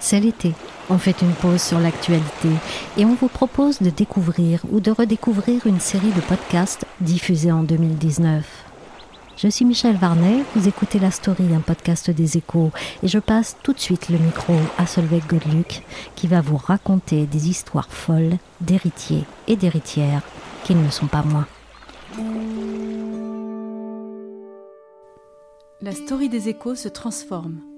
C'est l'été. On fait une pause sur l'actualité et on vous propose de découvrir ou de redécouvrir une série de podcasts diffusés en 2019. Je suis Michel Varnet, vous écoutez La Story, un podcast des échos, et je passe tout de suite le micro à Solveig Godluc, qui va vous raconter des histoires folles d'héritiers et d'héritières qui ne le sont pas moins. La Story des échos se transforme.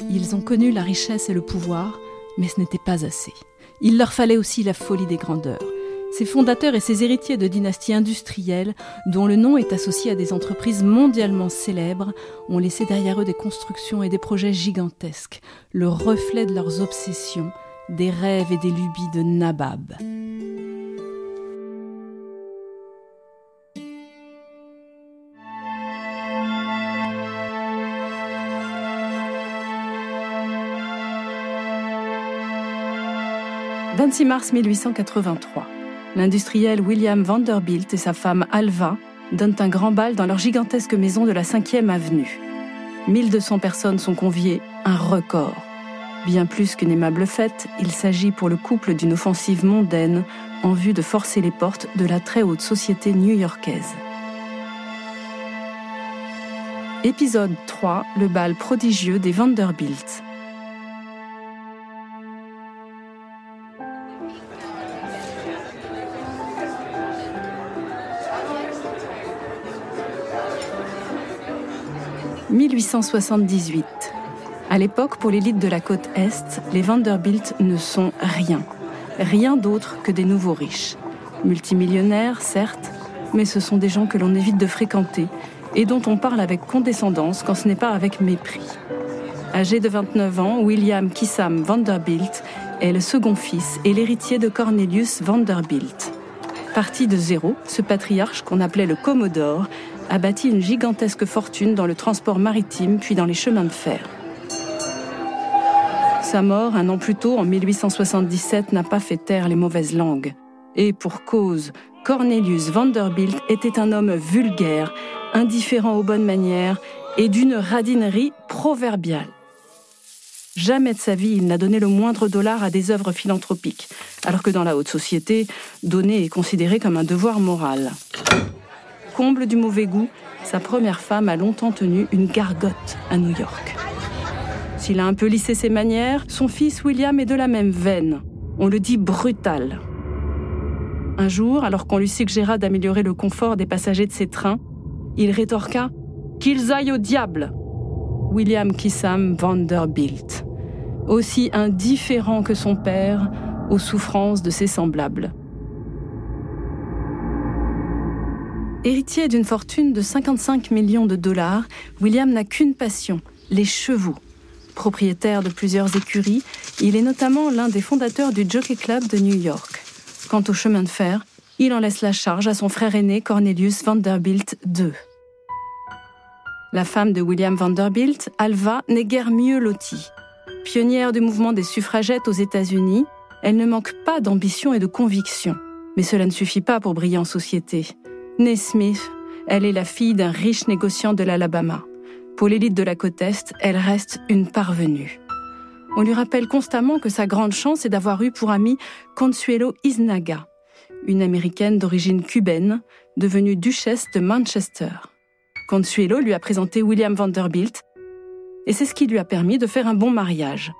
Ils ont connu la richesse et le pouvoir, mais ce n'était pas assez. Il leur fallait aussi la folie des grandeurs. Ces fondateurs et ces héritiers de dynasties industrielles, dont le nom est associé à des entreprises mondialement célèbres, ont laissé derrière eux des constructions et des projets gigantesques, le reflet de leurs obsessions, des rêves et des lubies de Nabab. « 26 mars 1883. L'industriel William Vanderbilt et sa femme Alva donnent un grand bal dans leur gigantesque maison de la 5e avenue. 1200 personnes sont conviées, un record. Bien plus qu'une aimable fête, il s'agit pour le couple d'une offensive mondaine en vue de forcer les portes de la très haute société new-yorkaise. Épisode 3, le bal prodigieux des Vanderbilt. « 1878. À l'époque, pour l'élite de la côte Est, les Vanderbilt ne sont rien. Rien d'autre que des nouveaux riches. Multimillionnaires, certes, mais ce sont des gens que l'on évite de fréquenter et dont on parle avec condescendance quand ce n'est pas avec mépris. Âgé de 29 ans, William Kissam Vanderbilt est le second fils et l'héritier de Cornelius Vanderbilt. Parti de zéro, ce patriarche qu'on appelait le Commodore a bâti une gigantesque fortune dans le transport maritime puis dans les chemins de fer. Sa mort, un an plus tôt, en 1877, n'a pas fait taire les mauvaises langues. Et pour cause, Cornelius Vanderbilt était un homme vulgaire, indifférent aux bonnes manières et d'une radinerie proverbiale. Jamais de sa vie il n'a donné le moindre dollar à des œuvres philanthropiques, alors que dans la haute société, donner est considéré comme un devoir moral. Comble du mauvais goût, sa première femme a longtemps tenu une gargote à New York. S'il a un peu lissé ses manières, son fils William est de la même veine. On le dit brutal. Un jour, alors qu'on lui suggéra d'améliorer le confort des passagers de ses trains, il rétorqua Qu'ils aillent au diable William Kissam Vanderbilt, aussi indifférent que son père aux souffrances de ses semblables. Héritier d'une fortune de 55 millions de dollars, William n'a qu'une passion, les chevaux. Propriétaire de plusieurs écuries, il est notamment l'un des fondateurs du Jockey Club de New York. Quant au chemin de fer, il en laisse la charge à son frère aîné Cornelius Vanderbilt II. La femme de William Vanderbilt, Alva, n'est guère mieux lotie. Pionnière du mouvement des suffragettes aux États-Unis, elle ne manque pas d'ambition et de conviction. Mais cela ne suffit pas pour briller en société. Née Smith, elle est la fille d'un riche négociant de l'Alabama. Pour l'élite de la côte Est, elle reste une parvenue. On lui rappelle constamment que sa grande chance est d'avoir eu pour amie Consuelo Isnaga, une américaine d'origine cubaine, devenue duchesse de Manchester. Consuelo lui a présenté William Vanderbilt, et c'est ce qui lui a permis de faire un bon mariage.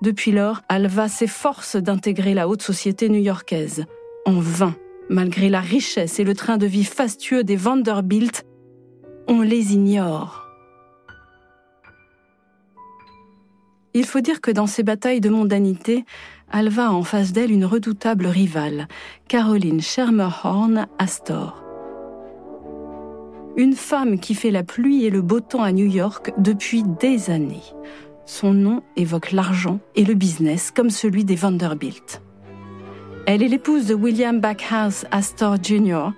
Depuis lors, Alva s'efforce d'intégrer la haute société new-yorkaise. En vain, malgré la richesse et le train de vie fastueux des Vanderbilt, on les ignore. Il faut dire que dans ces batailles de mondanité, Alva a en face d'elle une redoutable rivale, Caroline Schermerhorn Astor. Une femme qui fait la pluie et le beau temps à New York depuis des années. Son nom évoque l'argent et le business comme celui des Vanderbilt. Elle est l'épouse de William Backhouse Astor Jr.,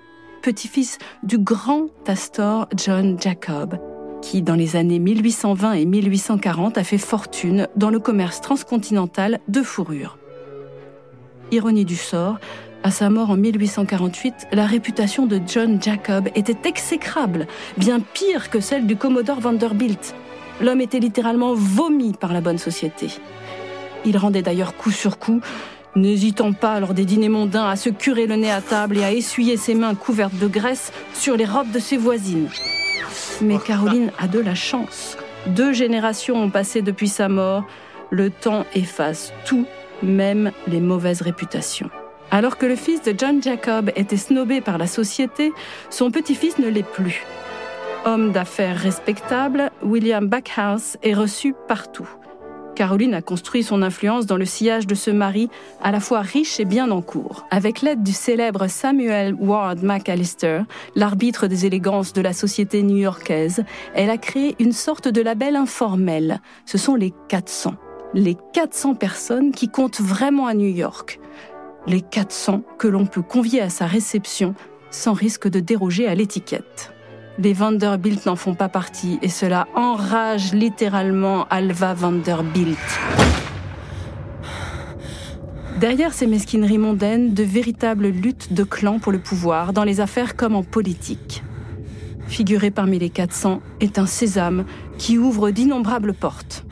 petit-fils du grand Astor John Jacob, qui, dans les années 1820 et 1840, a fait fortune dans le commerce transcontinental de fourrure. Ironie du sort, à sa mort en 1848, la réputation de John Jacob était exécrable, bien pire que celle du Commodore Vanderbilt. L'homme était littéralement vomi par la bonne société. Il rendait d'ailleurs coup sur coup, n'hésitant pas lors des dîners mondains à se curer le nez à table et à essuyer ses mains couvertes de graisse sur les robes de ses voisines. Mais Caroline a de la chance. Deux générations ont passé depuis sa mort. Le temps efface tout, même les mauvaises réputations. Alors que le fils de John Jacob était snobé par la société, son petit-fils ne l'est plus. Homme d'affaires respectable, William Backhouse est reçu partout. Caroline a construit son influence dans le sillage de ce mari à la fois riche et bien en cours. Avec l'aide du célèbre Samuel Ward McAllister, l'arbitre des élégances de la société new-yorkaise, elle a créé une sorte de label informel. Ce sont les 400. Les 400 personnes qui comptent vraiment à New York. Les 400 que l'on peut convier à sa réception sans risque de déroger à l'étiquette. Les Vanderbilt n'en font pas partie et cela enrage littéralement Alva Vanderbilt. Derrière ces mesquineries mondaines, de véritables luttes de clans pour le pouvoir, dans les affaires comme en politique. Figuré parmi les 400 est un sésame qui ouvre d'innombrables portes.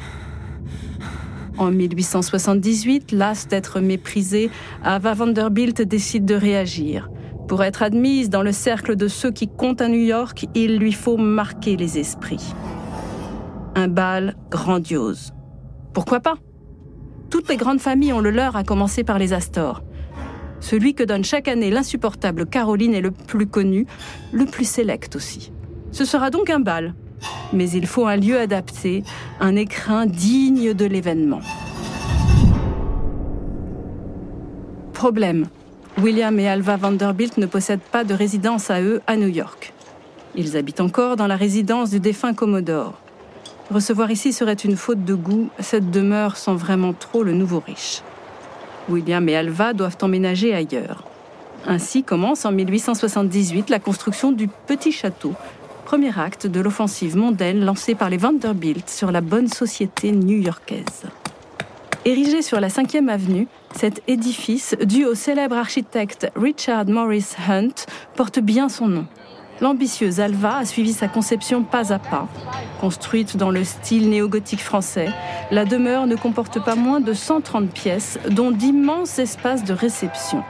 En 1878, las d'être méprisée, Ava Vanderbilt décide de réagir. Pour être admise dans le cercle de ceux qui comptent à New York, il lui faut marquer les esprits. Un bal grandiose. Pourquoi pas? Toutes les grandes familles ont le leur, à commencer par les Astor. Celui que donne chaque année l'insupportable Caroline est le plus connu, le plus sélect aussi. Ce sera donc un bal. Mais il faut un lieu adapté, un écrin digne de l'événement. Problème. William et Alva Vanderbilt ne possèdent pas de résidence à eux à New York. Ils habitent encore dans la résidence du défunt Commodore. Recevoir ici serait une faute de goût, cette demeure sent vraiment trop le nouveau riche. William et Alva doivent emménager ailleurs. Ainsi commence en 1878 la construction du Petit Château, premier acte de l'offensive mondaine lancée par les Vanderbilt sur la bonne société new-yorkaise. Érigé sur la 5e avenue, cet édifice, dû au célèbre architecte Richard Morris Hunt, porte bien son nom. L'ambitieuse Alva a suivi sa conception pas à pas. Construite dans le style néo-gothique français, la demeure ne comporte pas moins de 130 pièces, dont d'immenses espaces de réception.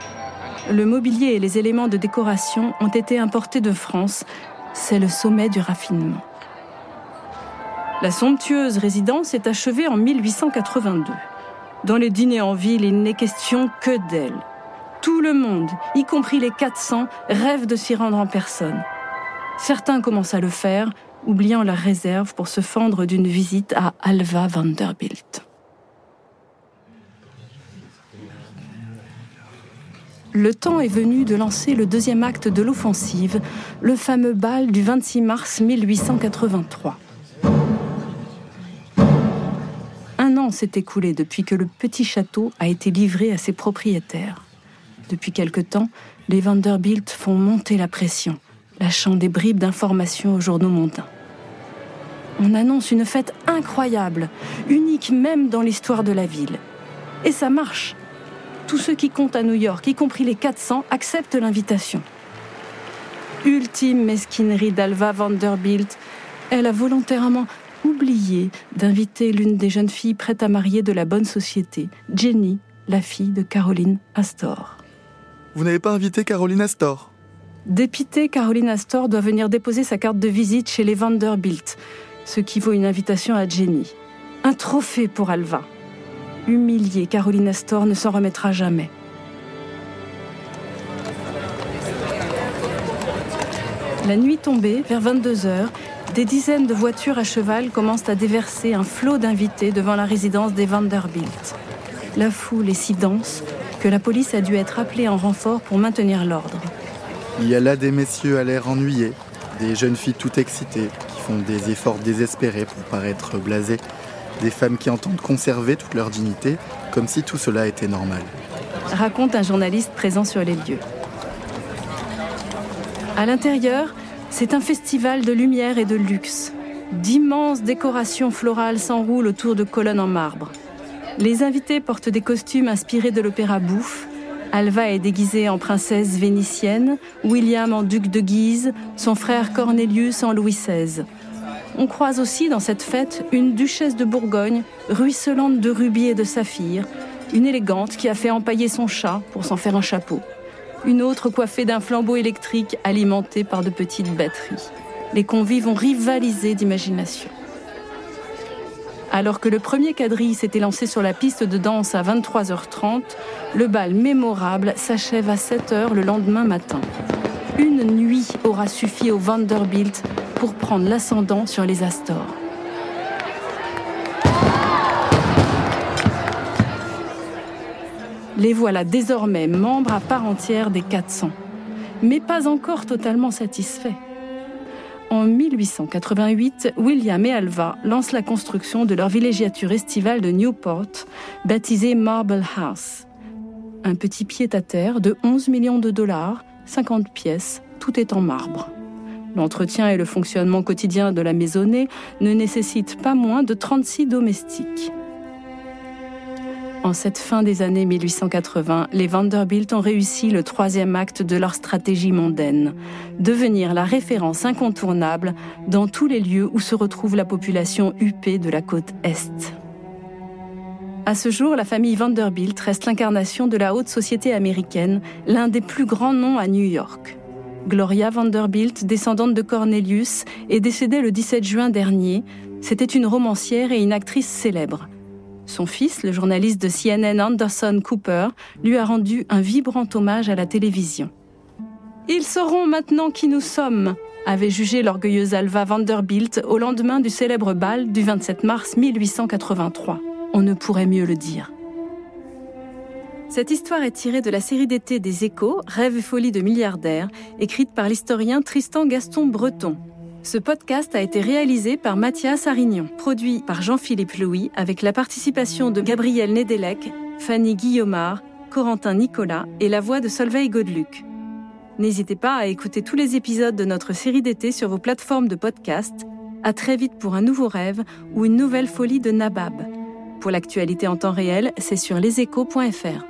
Le mobilier et les éléments de décoration ont été importés de France. C'est le sommet du raffinement. La somptueuse résidence est achevée en 1882. Dans les dîners en ville, il n'est question que d'elle. Tout le monde, y compris les 400, rêve de s'y rendre en personne. Certains commencent à le faire, oubliant la réserve pour se fendre d'une visite à Alva Vanderbilt. Le temps est venu de lancer le deuxième acte de l'offensive, le fameux bal du 26 mars 1883. s'est écoulé depuis que le petit château a été livré à ses propriétaires. Depuis quelque temps, les Vanderbilt font monter la pression, lâchant des bribes d'informations aux journaux mondains. On annonce une fête incroyable, unique même dans l'histoire de la ville. Et ça marche. Tous ceux qui comptent à New York, y compris les 400, acceptent l'invitation. Ultime mesquinerie d'Alva Vanderbilt, elle a volontairement oublié d'inviter l'une des jeunes filles prêtes à marier de la bonne société, Jenny, la fille de Caroline Astor. Vous n'avez pas invité Caroline Astor? Dépitée, Caroline Astor doit venir déposer sa carte de visite chez les Vanderbilt, ce qui vaut une invitation à Jenny. Un trophée pour Alva. Humiliée, Caroline Astor ne s'en remettra jamais. La nuit tombée, vers 22 heures, des dizaines de voitures à cheval commencent à déverser un flot d'invités devant la résidence des Vanderbilt. La foule est si dense que la police a dû être appelée en renfort pour maintenir l'ordre. Il y a là des messieurs à l'air ennuyés. Des jeunes filles tout excitées, qui font des efforts désespérés pour paraître blasées. Des femmes qui entendent conserver toute leur dignité, comme si tout cela était normal. Raconte un journaliste présent sur les lieux. À l'intérieur, c'est un festival de lumière et de luxe. D'immenses décorations florales s'enroulent autour de colonnes en marbre. Les invités portent des costumes inspirés de l'opéra bouffe. Alva est déguisée en princesse vénitienne, William en duc de Guise, son frère Cornelius en Louis XVI. On croise aussi dans cette fête une duchesse de Bourgogne, ruisselante de rubis et de saphirs, une élégante qui a fait empailler son chat pour s'en faire un chapeau, une autre coiffée d'un flambeau électrique alimenté par de petites batteries. Les convives ont rivalisé d'imagination. Alors que le premier quadrille s'était lancé sur la piste de danse à 23h30, le bal mémorable s'achève à 7h le lendemain matin. Une nuit aura suffi au Vanderbilt pour prendre l'ascendant sur les Astors. Les voilà désormais membres à part entière des 400, mais pas encore totalement satisfaits. En 1888, William et Alva lancent la construction de leur villégiature estivale de Newport, baptisée Marble House. Un petit pied-à-terre de 11 millions de dollars, 50 pièces, tout est en marbre. L'entretien et le fonctionnement quotidien de la maisonnée ne nécessitent pas moins de 36 domestiques. En cette fin des années 1880, les Vanderbilt ont réussi le troisième acte de leur stratégie mondaine, devenir la référence incontournable dans tous les lieux où se retrouve la population huppée de la côte Est. À ce jour, la famille Vanderbilt reste l'incarnation de la haute société américaine, l'un des plus grands noms à New York. Gloria Vanderbilt, descendante de Cornelius, est décédée le 17 juin dernier. C'était une romancière et une actrice célèbre. Son fils, le journaliste de CNN Anderson Cooper, lui a rendu un vibrant hommage à la télévision. Ils sauront maintenant qui nous sommes, avait jugé l'orgueilleuse Alva Vanderbilt au lendemain du célèbre bal du 27 mars 1883. On ne pourrait mieux le dire. Cette histoire est tirée de la série d'été des Échos, Rêve et folie de milliardaires, écrite par l'historien Tristan Gaston Breton. Ce podcast a été réalisé par Mathias Arignon, produit par Jean-Philippe Louis avec la participation de Gabriel Nedelec, Fanny Guillaumard, Corentin Nicolas et la voix de Solveig Godeluc. N'hésitez pas à écouter tous les épisodes de notre série d'été sur vos plateformes de podcast. À très vite pour un nouveau rêve ou une nouvelle folie de Nabab. Pour l'actualité en temps réel, c'est sur leséchos.fr.